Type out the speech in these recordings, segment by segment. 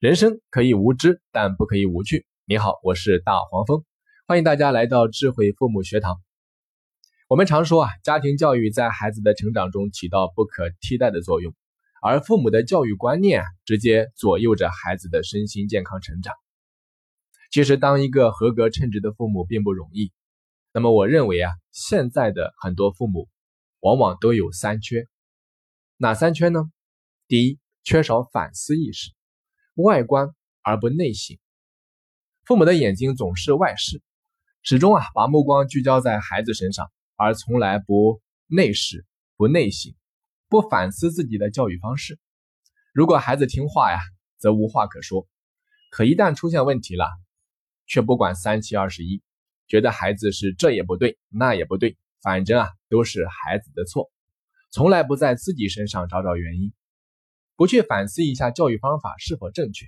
人生可以无知，但不可以无趣。你好，我是大黄蜂，欢迎大家来到智慧父母学堂。我们常说啊，家庭教育在孩子的成长中起到不可替代的作用，而父母的教育观念啊，直接左右着孩子的身心健康成长。其实，当一个合格称职的父母并不容易。那么，我认为啊，现在的很多父母往往都有三缺，哪三缺呢？第一，缺少反思意识。外观而不内省，父母的眼睛总是外视，始终啊把目光聚焦在孩子身上，而从来不内视、不内省、不反思自己的教育方式。如果孩子听话呀，则无话可说；可一旦出现问题了，却不管三七二十一，觉得孩子是这也不对，那也不对，反正啊都是孩子的错，从来不在自己身上找找原因。不去反思一下教育方法是否正确，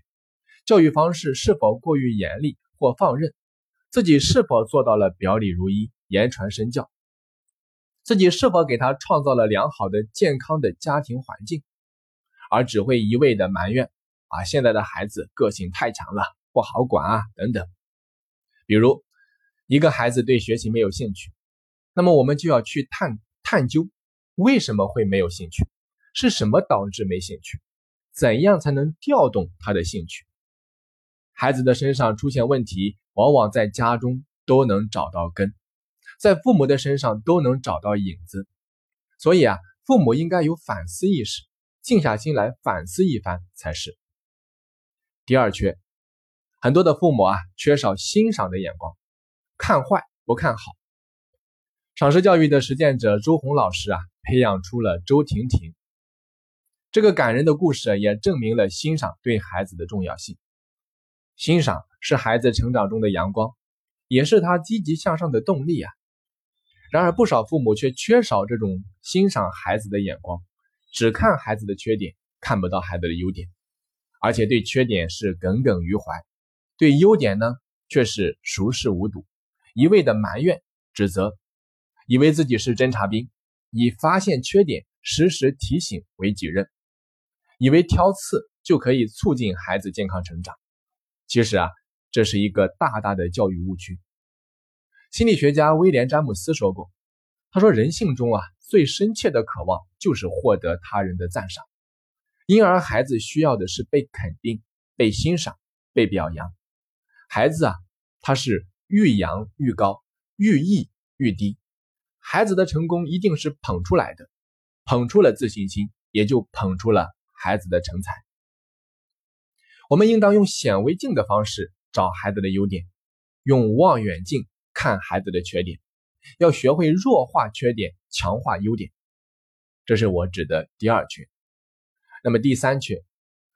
教育方式是否过于严厉或放任，自己是否做到了表里如一、言传身教，自己是否给他创造了良好的、健康的家庭环境，而只会一味的埋怨啊，现在的孩子个性太强了，不好管啊等等。比如，一个孩子对学习没有兴趣，那么我们就要去探探究为什么会没有兴趣。是什么导致没兴趣？怎样才能调动他的兴趣？孩子的身上出现问题，往往在家中都能找到根，在父母的身上都能找到影子。所以啊，父母应该有反思意识，静下心来反思一番才是。第二缺，很多的父母啊，缺少欣赏的眼光，看坏不看好。赏识教育的实践者周红老师啊，培养出了周婷婷。这个感人的故事也证明了欣赏对孩子的重要性。欣赏是孩子成长中的阳光，也是他积极向上的动力啊。然而，不少父母却缺少这种欣赏孩子的眼光，只看孩子的缺点，看不到孩子的优点，而且对缺点是耿耿于怀，对优点呢却是熟视无睹，一味的埋怨指责，以为自己是侦察兵，以发现缺点、实时提醒为己任。以为挑刺就可以促进孩子健康成长，其实啊，这是一个大大的教育误区。心理学家威廉·詹姆斯说过：“他说人性中啊，最深切的渴望就是获得他人的赞赏，因而孩子需要的是被肯定、被欣赏、被表扬。孩子啊，他是愈扬愈高，愈抑愈低。孩子的成功一定是捧出来的，捧出了自信心，也就捧出了。”孩子的成才，我们应当用显微镜的方式找孩子的优点，用望远镜看孩子的缺点，要学会弱化缺点，强化优点。这是我指的第二缺。那么第三缺，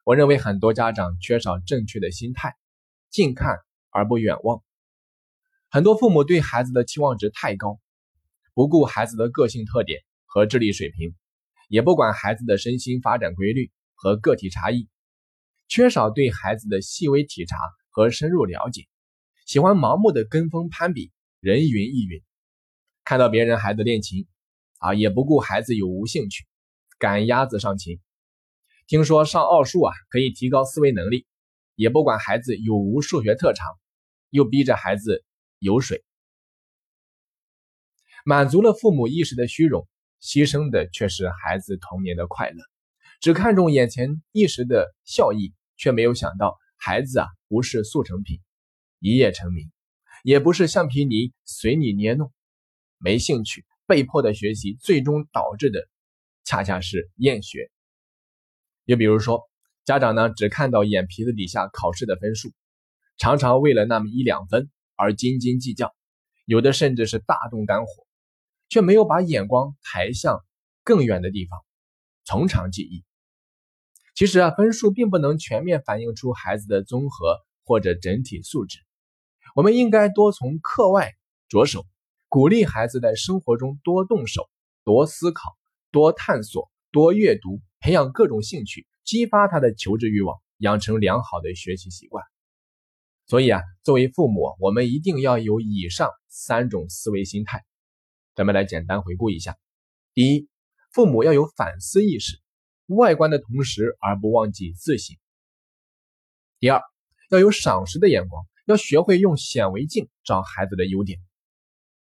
我认为很多家长缺少正确的心态，近看而不远望。很多父母对孩子的期望值太高，不顾孩子的个性特点和智力水平，也不管孩子的身心发展规律。和个体差异，缺少对孩子的细微体察和深入了解，喜欢盲目的跟风攀比，人云亦云。看到别人孩子练琴，啊，也不顾孩子有无兴趣，赶鸭子上琴。听说上奥数啊可以提高思维能力，也不管孩子有无数学特长，又逼着孩子游水，满足了父母一时的虚荣，牺牲的却是孩子童年的快乐。只看重眼前一时的效益，却没有想到孩子啊不是速成品，一夜成名，也不是橡皮泥随你捏弄，没兴趣被迫的学习，最终导致的恰恰是厌学。又比如说，家长呢只看到眼皮子底下考试的分数，常常为了那么一两分而斤斤计较，有的甚至是大动肝火，却没有把眼光抬向更远的地方。从长计议。其实啊，分数并不能全面反映出孩子的综合或者整体素质。我们应该多从课外着手，鼓励孩子在生活中多动手、多思考、多探索、多阅读，培养各种兴趣，激发他的求知欲望，养成良好的学习习惯。所以啊，作为父母，我们一定要有以上三种思维心态。咱们来简单回顾一下：第一。父母要有反思意识，外观的同时而不忘记自省。第二，要有赏识的眼光，要学会用显微镜找孩子的优点。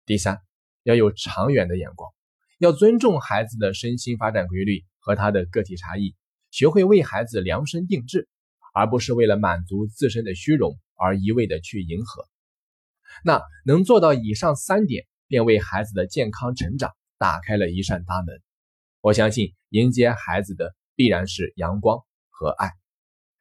第三，要有长远的眼光，要尊重孩子的身心发展规律和他的个体差异，学会为孩子量身定制，而不是为了满足自身的虚荣而一味的去迎合。那能做到以上三点，便为孩子的健康成长打开了一扇大门。我相信迎接孩子的必然是阳光和爱。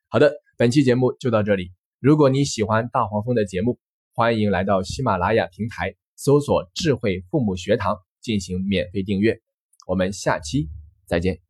好的，本期节目就到这里。如果你喜欢大黄蜂的节目，欢迎来到喜马拉雅平台搜索“智慧父母学堂”进行免费订阅。我们下期再见。